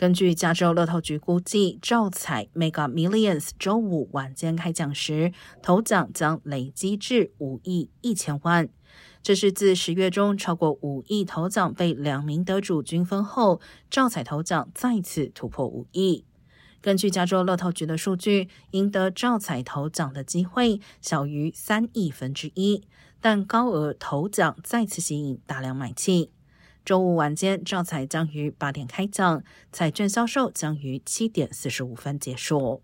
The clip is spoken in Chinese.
根据加州乐透局估计，照彩 Mega Millions 周五晚间开奖时，头奖将累积至五亿一千万。这是自十月中超过五亿头奖被两名得主均分后，照彩头奖再次突破五亿。根据加州乐透局的数据，赢得照彩头奖的机会小于三亿分之一，但高额头奖再次吸引大量买气。周五晚间，照彩将于八点开奖，彩券销售将于七点四十五分结束。